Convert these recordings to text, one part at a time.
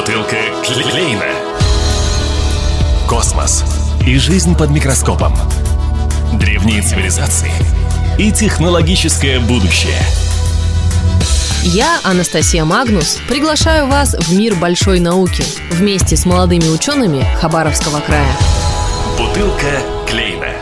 Бутылка Клейна. Космос и жизнь под микроскопом. Древние цивилизации и технологическое будущее. Я, Анастасия Магнус, приглашаю вас в мир большой науки вместе с молодыми учеными Хабаровского края. Бутылка Клейна.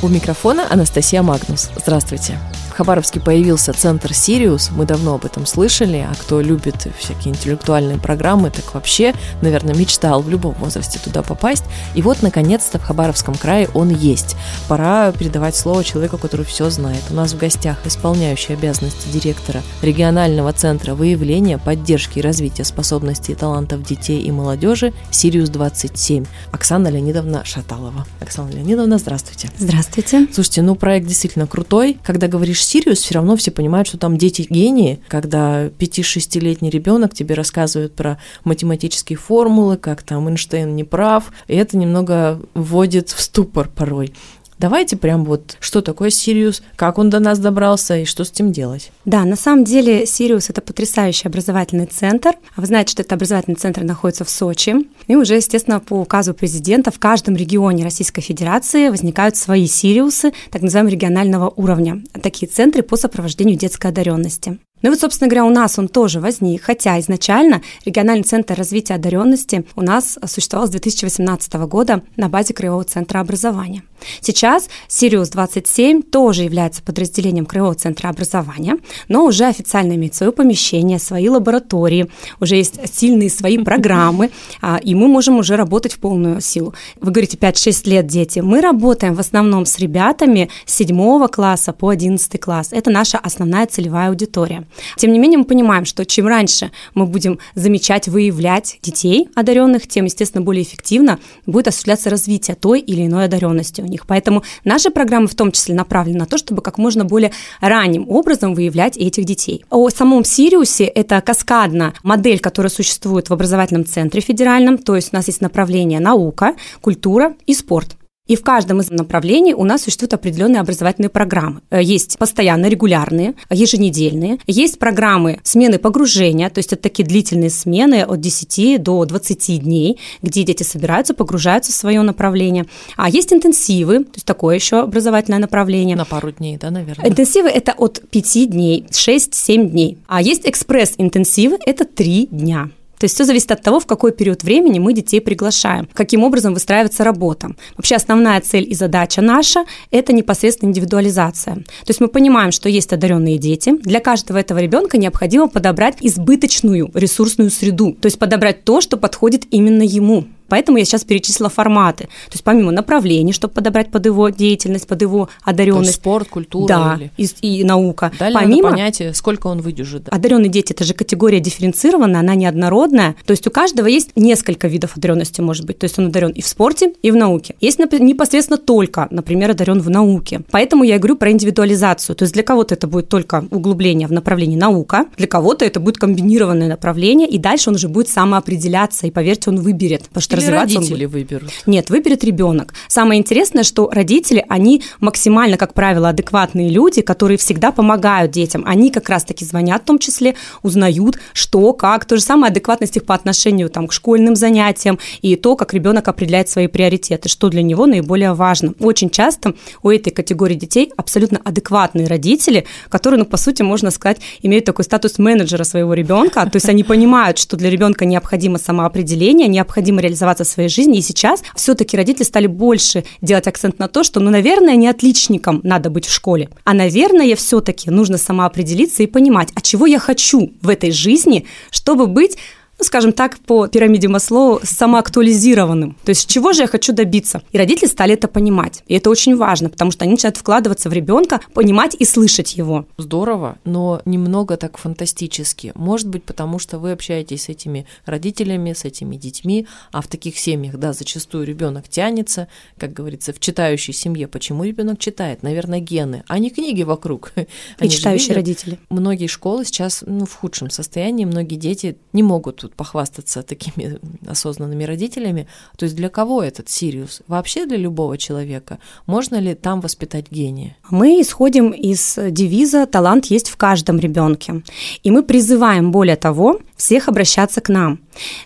У микрофона Анастасия Магнус. Здравствуйте. Хабаровске появился центр «Сириус», мы давно об этом слышали, а кто любит всякие интеллектуальные программы, так вообще, наверное, мечтал в любом возрасте туда попасть. И вот, наконец-то, в Хабаровском крае он есть. Пора передавать слово человеку, который все знает. У нас в гостях исполняющий обязанности директора регионального центра выявления, поддержки и развития способностей и талантов детей и молодежи «Сириус-27» Оксана Леонидовна Шаталова. Оксана Леонидовна, здравствуйте. Здравствуйте. Слушайте, ну проект действительно крутой. Когда говоришь Сириус, все равно все понимают, что там дети гении, когда 5-6-летний ребенок тебе рассказывает про математические формулы, как там Эйнштейн не прав, и это немного вводит в ступор порой. Давайте прям вот, что такое Сириус, как он до нас добрался и что с этим делать. Да, на самом деле Сириус – это потрясающий образовательный центр. Вы знаете, что этот образовательный центр находится в Сочи. И уже, естественно, по указу президента в каждом регионе Российской Федерации возникают свои Сириусы, так называемого регионального уровня. Такие центры по сопровождению детской одаренности. Ну и вот, собственно говоря, у нас он тоже возник, хотя изначально региональный центр развития одаренности у нас существовал с 2018 года на базе Краевого центра образования. Сейчас Сириус-27 тоже является подразделением Краевого центра образования, но уже официально имеет свое помещение, свои лаборатории, уже есть сильные свои программы, а, и мы можем уже работать в полную силу. Вы говорите, 5-6 лет дети. Мы работаем в основном с ребятами с 7 класса по 11 класс. Это наша основная целевая аудитория. Тем не менее, мы понимаем, что чем раньше мы будем замечать, выявлять детей одаренных, тем, естественно, более эффективно будет осуществляться развитие той или иной одаренности у них. Поэтому наши программы в том числе направлены на то, чтобы как можно более ранним образом выявлять этих детей. О самом Сириусе это каскадно модель, которая существует в образовательном центре федеральном, то есть у нас есть направление наука, культура и спорт. И в каждом из направлений у нас существуют определенные образовательные программы. Э, есть постоянно регулярные, еженедельные. Есть программы смены погружения, то есть это такие длительные смены от 10 до 20 дней, где дети собираются, погружаются в свое направление. А есть интенсивы, то есть такое еще образовательное направление. На пару дней, да, наверное? Интенсивы – это от 5 дней, 6-7 дней. А есть экспресс-интенсивы – это 3 дня. То есть все зависит от того, в какой период времени мы детей приглашаем, каким образом выстраивается работа. Вообще основная цель и задача наша – это непосредственно индивидуализация. То есть мы понимаем, что есть одаренные дети. Для каждого этого ребенка необходимо подобрать избыточную ресурсную среду, то есть подобрать то, что подходит именно ему. Поэтому я сейчас перечислила форматы. То есть помимо направлений, чтобы подобрать под его деятельность, под его одаренность. спорт, культура. Да, или... и, и наука. Далее помимо надо понять, сколько он выдержит. Да. Одаренные дети – это же категория дифференцированная, она неоднородная. То есть у каждого есть несколько видов одаренности, может быть. То есть он одарен и в спорте, и в науке. Есть непосредственно только, например, одарен в науке. Поэтому я говорю про индивидуализацию. То есть для кого-то это будет только углубление в направлении наука, для кого-то это будет комбинированное направление, и дальше он уже будет самоопределяться, и поверьте, он выберет. Потому что развиваться родители он будет. выберут? Нет, выберет ребенок. Самое интересное, что родители, они максимально, как правило, адекватные люди, которые всегда помогают детям. Они как раз-таки звонят в том числе, узнают, что, как. То же самое адекватность их по отношению там, к школьным занятиям и то, как ребенок определяет свои приоритеты, что для него наиболее важно. Очень часто у этой категории детей абсолютно адекватные родители, которые, ну, по сути, можно сказать, имеют такой статус менеджера своего ребенка, то есть они понимают, что для ребенка необходимо самоопределение, необходимо реализоваться в своей жизни. И сейчас все-таки родители стали больше делать акцент на то, что, ну, наверное, не отличником надо быть в школе, а, наверное, все-таки нужно самоопределиться и понимать, а чего я хочу в этой жизни, чтобы быть ну, скажем так, по пирамиде Маслоу самоактуализированным. То есть чего же я хочу добиться? И родители стали это понимать. И это очень важно, потому что они начинают вкладываться в ребенка, понимать и слышать его. Здорово, но немного так фантастически. Может быть, потому что вы общаетесь с этими родителями, с этими детьми, а в таких семьях, да, зачастую ребенок тянется, как говорится, в читающей семье. Почему ребенок читает? Наверное, гены, а не книги вокруг. И Они читающие родители. Многие школы сейчас ну, в худшем состоянии, многие дети не могут тут похвастаться такими осознанными родителями. То есть для кого этот Сириус? Вообще для любого человека? Можно ли там воспитать гения? Мы исходим из девиза «талант есть в каждом ребенке». И мы призываем, более того, всех обращаться к нам.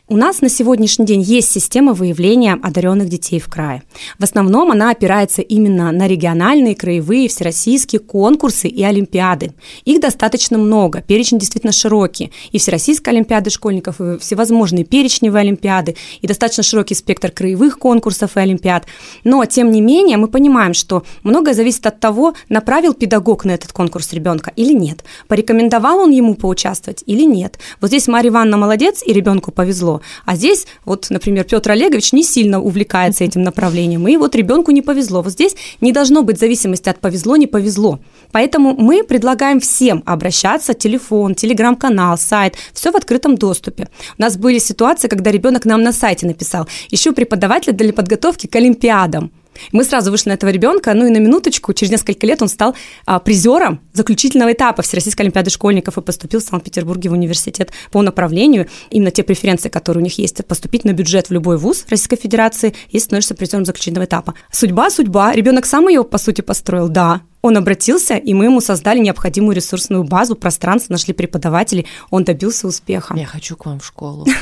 У нас на сегодняшний день есть система выявления одаренных детей в крае. В основном она опирается именно на региональные, краевые, всероссийские конкурсы и олимпиады. Их достаточно много, перечень действительно широкий. И Всероссийская олимпиада школьников, и всевозможные перечневые олимпиады, и достаточно широкий спектр краевых конкурсов и олимпиад. Но, тем не менее, мы понимаем, что многое зависит от того, направил педагог на этот конкурс ребенка или нет, порекомендовал он ему поучаствовать или нет. Вот здесь Мария Ивановна молодец, и ребенку повезло. А здесь, вот, например, Петр Олегович не сильно увлекается этим направлением, и вот ребенку не повезло. Вот здесь не должно быть зависимости от повезло, не повезло. Поэтому мы предлагаем всем обращаться, телефон, телеграм-канал, сайт, все в открытом доступе. У нас были ситуации, когда ребенок нам на сайте написал, ищу преподавателя для подготовки к Олимпиадам. Мы сразу вышли на этого ребенка, ну и на минуточку, через несколько лет он стал а, призером заключительного этапа Всероссийской Олимпиады школьников и поступил в Санкт-Петербурге в университет по направлению, именно те преференции, которые у них есть, поступить на бюджет в любой вуз Российской Федерации и становишься призером заключительного этапа. Судьба, судьба. Ребенок сам ее, по сути, построил, да. Он обратился, и мы ему создали необходимую ресурсную базу, пространство, нашли преподавателей, он добился успеха. Я хочу к вам в школу.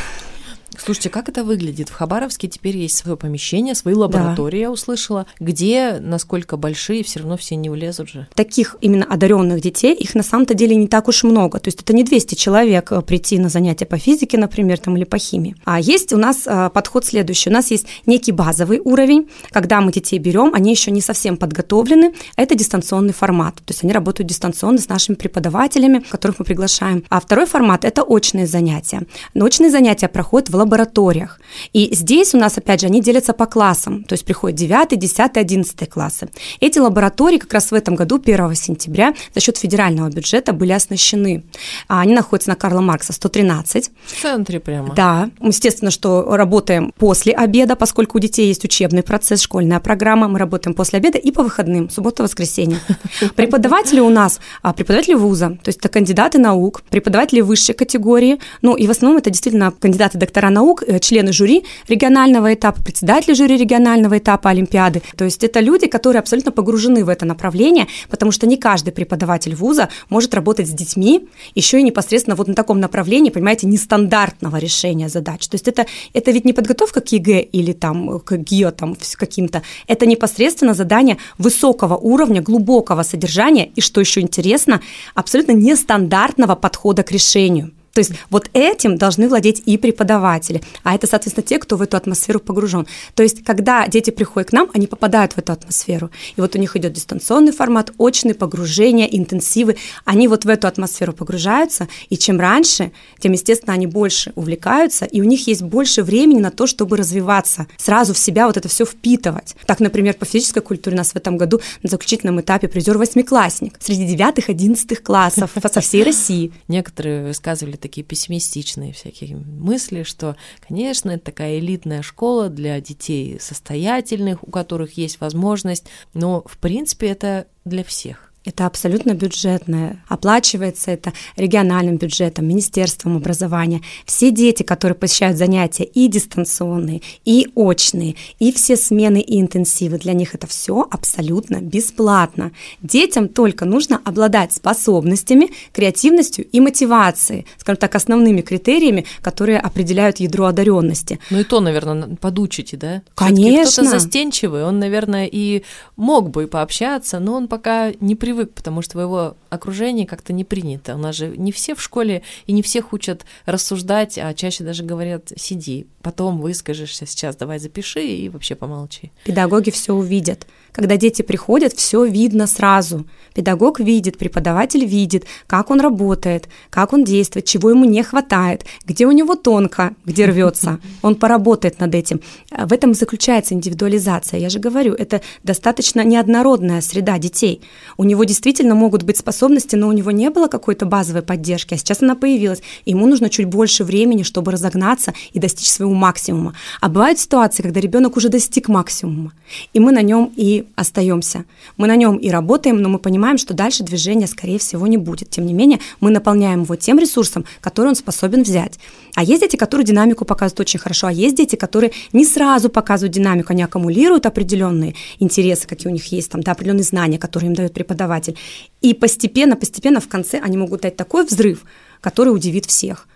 Слушайте, как это выглядит? В Хабаровске теперь есть свое помещение, свои лаборатории, да. я услышала, где, насколько большие, все равно все не влезут же. Таких именно одаренных детей, их на самом-то деле не так уж много. То есть это не 200 человек э, прийти на занятия по физике, например, там, или по химии. А есть у нас э, подход следующий. У нас есть некий базовый уровень, когда мы детей берем, они еще не совсем подготовлены. Это дистанционный формат. То есть они работают дистанционно с нашими преподавателями, которых мы приглашаем. А второй формат – это очные занятия. Но очные занятия проходят в лабораториях. И здесь у нас, опять же, они делятся по классам, то есть приходят 9, 10, 11 классы. Эти лаборатории как раз в этом году, 1 сентября, за счет федерального бюджета были оснащены. А они находятся на Карла Маркса 113. В центре прямо. Да. Естественно, что работаем после обеда, поскольку у детей есть учебный процесс, школьная программа. Мы работаем после обеда и по выходным, суббота, воскресенье. Преподаватели у нас, а, преподаватели вуза, то есть это кандидаты наук, преподаватели высшей категории, ну и в основном это действительно кандидаты доктора наук, э, члены жюри регионального этапа, председатели жюри регионального этапа Олимпиады. То есть это люди, которые абсолютно погружены в это направление, потому что не каждый преподаватель вуза может работать с детьми, еще и непосредственно вот на таком направлении, понимаете, нестандартного решения задач. То есть это, это ведь не подготовка к ЕГЭ или там к ГИА там каким-то, это непосредственно задание высокого уровня, глубокого содержания и, что еще интересно, абсолютно нестандартного подхода к решению. То есть вот этим должны владеть и преподаватели, а это, соответственно, те, кто в эту атмосферу погружен. То есть когда дети приходят к нам, они попадают в эту атмосферу. И вот у них идет дистанционный формат, очные погружения, интенсивы. Они вот в эту атмосферу погружаются, и чем раньше, тем, естественно, они больше увлекаются, и у них есть больше времени на то, чтобы развиваться, сразу в себя вот это все впитывать. Так, например, по физической культуре у нас в этом году на заключительном этапе призер восьмиклассник среди девятых, одиннадцатых классов со всей России. Некоторые высказывали такие пессимистичные всякие мысли, что, конечно, это такая элитная школа для детей состоятельных, у которых есть возможность, но, в принципе, это для всех. Это абсолютно бюджетное. Оплачивается это региональным бюджетом, Министерством образования. Все дети, которые посещают занятия и дистанционные, и очные, и все смены и интенсивы, для них это все абсолютно бесплатно. Детям только нужно обладать способностями, креативностью и мотивацией, скажем так, основными критериями, которые определяют ядро одаренности. Ну и то, наверное, подучите, да? Конечно. Кто-то застенчивый, он, наверное, и мог бы пообщаться, но он пока не привык привык, потому что в его окружении как-то не принято. У нас же не все в школе и не всех учат рассуждать, а чаще даже говорят, сиди, потом выскажешься сейчас, давай запиши и вообще помолчи. Педагоги все увидят. Когда дети приходят, все видно сразу. Педагог видит, преподаватель видит, как он работает, как он действует, чего ему не хватает, где у него тонко, где рвется. Он поработает над этим. В этом заключается индивидуализация. Я же говорю, это достаточно неоднородная среда детей. У него действительно могут быть способности, но у него не было какой-то базовой поддержки, а сейчас она появилась. ему нужно чуть больше времени, чтобы разогнаться и достичь своего максимума. А бывают ситуации, когда ребенок уже достиг максимума, и мы на нем и остаемся. Мы на нем и работаем, но мы понимаем, что дальше движения, скорее всего, не будет. Тем не менее, мы наполняем его тем ресурсом, который он способен взять. А есть дети, которые динамику показывают очень хорошо, а есть дети, которые не сразу показывают динамику, они аккумулируют определенные интересы, какие у них есть, там, да, определенные знания, которые им дает преподаватель. И постепенно, постепенно в конце они могут дать такой взрыв, который удивит всех.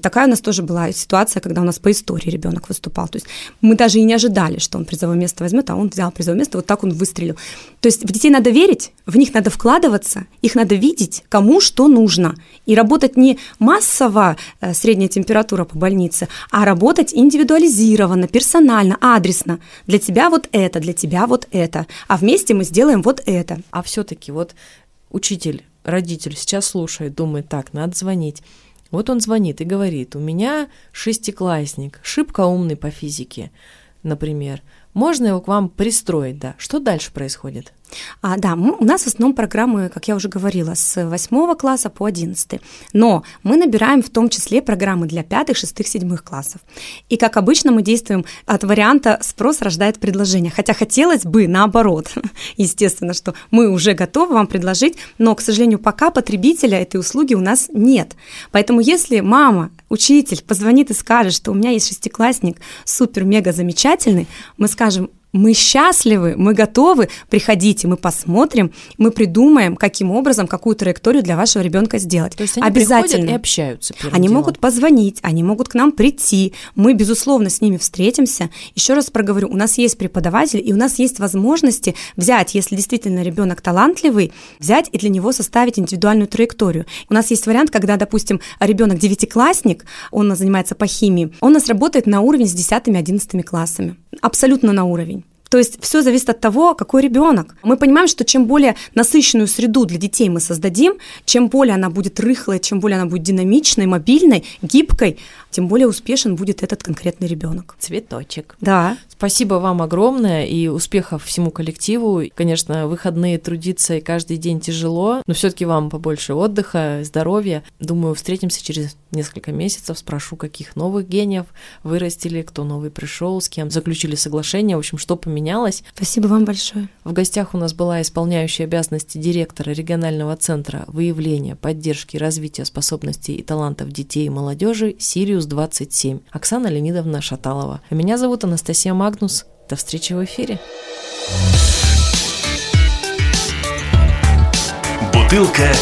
Такая у нас тоже была ситуация, когда у нас по истории ребенок выступал. То есть мы даже и не ожидали, что он призовое место возьмет, а он взял призовое место, вот так он выстрелил. То есть в детей надо верить, в них надо вкладываться, их надо видеть, кому что нужно. И работать не массово, э, средняя температура по больнице, а работать индивидуализированно, персонально, адресно. Для тебя вот это, для тебя вот это. А вместе мы сделаем вот это. А все-таки вот учитель, родитель сейчас слушает, думает, так, надо звонить вот он звонит и говорит, у меня шестиклассник, шибко умный по физике, например. Можно его к вам пристроить, да? Что дальше происходит? А, да, у нас в основном программы, как я уже говорила, с 8 класса по 11. Но мы набираем в том числе программы для 5, 6, 7 классов. И, как обычно, мы действуем от варианта «спрос рождает предложение». Хотя хотелось бы наоборот. Естественно, что мы уже готовы вам предложить, но, к сожалению, пока потребителя этой услуги у нас нет. Поэтому если мама, учитель позвонит и скажет, что у меня есть шестиклассник супер-мега замечательный, мы скажем, мы счастливы, мы готовы, приходите, мы посмотрим, мы придумаем, каким образом, какую траекторию для вашего ребенка сделать. То есть они Обязательно. и общаются. Они делом. могут позвонить, они могут к нам прийти, мы, безусловно, с ними встретимся. Еще раз проговорю, у нас есть преподаватель, и у нас есть возможности взять, если действительно ребенок талантливый, взять и для него составить индивидуальную траекторию. У нас есть вариант, когда, допустим, ребенок девятиклассник, он занимается по химии, он у нас работает на уровне с 10-11 классами. Абсолютно на уровень. То есть все зависит от того, какой ребенок. Мы понимаем, что чем более насыщенную среду для детей мы создадим, чем более она будет рыхлой, чем более она будет динамичной, мобильной, гибкой, тем более успешен будет этот конкретный ребенок. Цветочек. Да. Спасибо вам огромное и успехов всему коллективу. Конечно, выходные трудиться и каждый день тяжело, но все-таки вам побольше отдыха, здоровья. Думаю, встретимся через несколько месяцев, спрошу, каких новых гениев вырастили, кто новый пришел, с кем заключили соглашение, в общем, что поменялось. Спасибо вам большое. В гостях у нас была исполняющая обязанности директора регионального центра выявления, поддержки и развития способностей и талантов детей и молодежи Сириус 27 Оксана Леонидовна Шаталова. А меня зовут Анастасия Магнус. До встречи в эфире. Бутылка